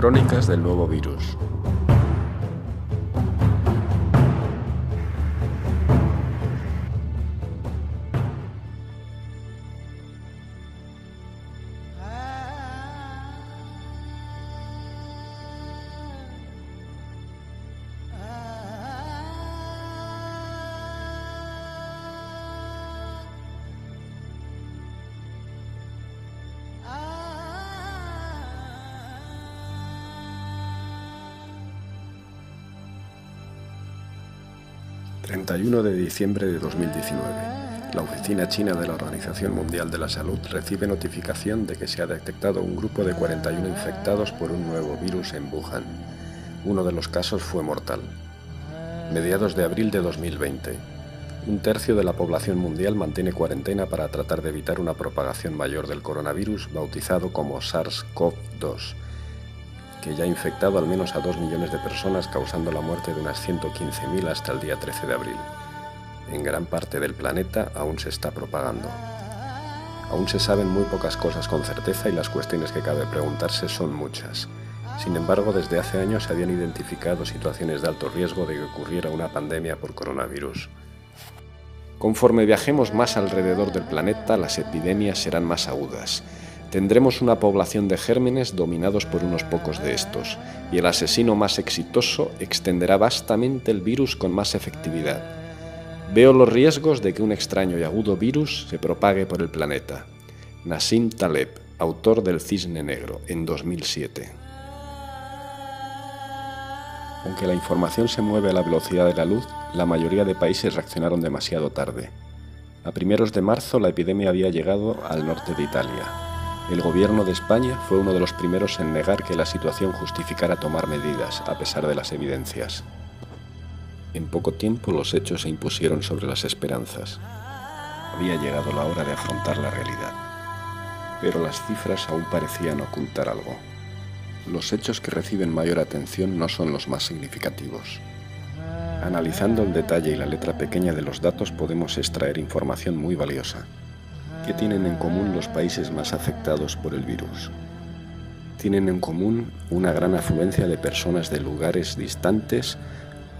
Crónicas del nuevo virus. 31 de diciembre de 2019. La Oficina China de la Organización Mundial de la Salud recibe notificación de que se ha detectado un grupo de 41 infectados por un nuevo virus en Wuhan. Uno de los casos fue mortal. Mediados de abril de 2020. Un tercio de la población mundial mantiene cuarentena para tratar de evitar una propagación mayor del coronavirus bautizado como SARS-CoV-2 que ya ha infectado al menos a 2 millones de personas, causando la muerte de unas 115.000 hasta el día 13 de abril. En gran parte del planeta aún se está propagando. Aún se saben muy pocas cosas con certeza y las cuestiones que cabe preguntarse son muchas. Sin embargo, desde hace años se habían identificado situaciones de alto riesgo de que ocurriera una pandemia por coronavirus. Conforme viajemos más alrededor del planeta, las epidemias serán más agudas tendremos una población de gérmenes dominados por unos pocos de estos, y el asesino más exitoso extenderá vastamente el virus con más efectividad. Veo los riesgos de que un extraño y agudo virus se propague por el planeta. Nassim Taleb, autor del Cisne Negro, en 2007. Aunque la información se mueve a la velocidad de la luz, la mayoría de países reaccionaron demasiado tarde. A primeros de marzo la epidemia había llegado al norte de Italia, el gobierno de España fue uno de los primeros en negar que la situación justificara tomar medidas, a pesar de las evidencias. En poco tiempo los hechos se impusieron sobre las esperanzas. Había llegado la hora de afrontar la realidad. Pero las cifras aún parecían ocultar algo. Los hechos que reciben mayor atención no son los más significativos. Analizando el detalle y la letra pequeña de los datos podemos extraer información muy valiosa. ¿Qué tienen en común los países más afectados por el virus? Tienen en común una gran afluencia de personas de lugares distantes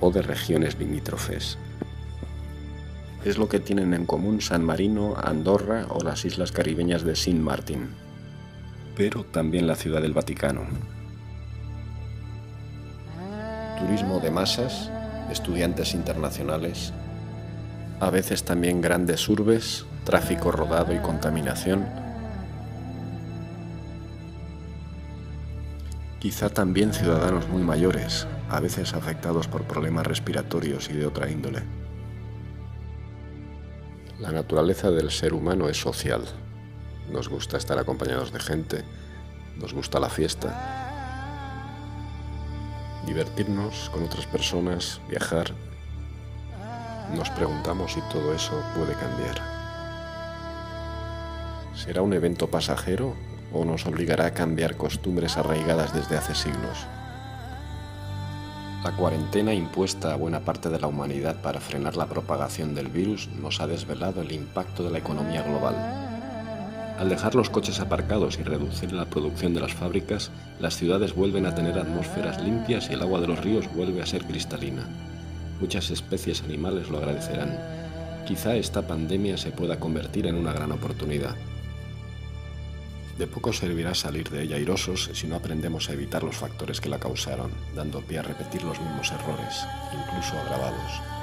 o de regiones limítrofes. Es lo que tienen en común San Marino, Andorra o las islas caribeñas de Sint Martin, pero también la ciudad del Vaticano. Turismo de masas, estudiantes internacionales, a veces también grandes urbes tráfico rodado y contaminación. Quizá también ciudadanos muy mayores, a veces afectados por problemas respiratorios y de otra índole. La naturaleza del ser humano es social. Nos gusta estar acompañados de gente, nos gusta la fiesta, divertirnos con otras personas, viajar. Nos preguntamos si todo eso puede cambiar. ¿Será un evento pasajero o nos obligará a cambiar costumbres arraigadas desde hace siglos? La cuarentena impuesta a buena parte de la humanidad para frenar la propagación del virus nos ha desvelado el impacto de la economía global. Al dejar los coches aparcados y reducir la producción de las fábricas, las ciudades vuelven a tener atmósferas limpias y el agua de los ríos vuelve a ser cristalina. Muchas especies animales lo agradecerán. Quizá esta pandemia se pueda convertir en una gran oportunidad. De poco servirá salir de ella airosos si no aprendemos a evitar los factores que la causaron, dando pie a repetir los mismos errores, incluso agravados.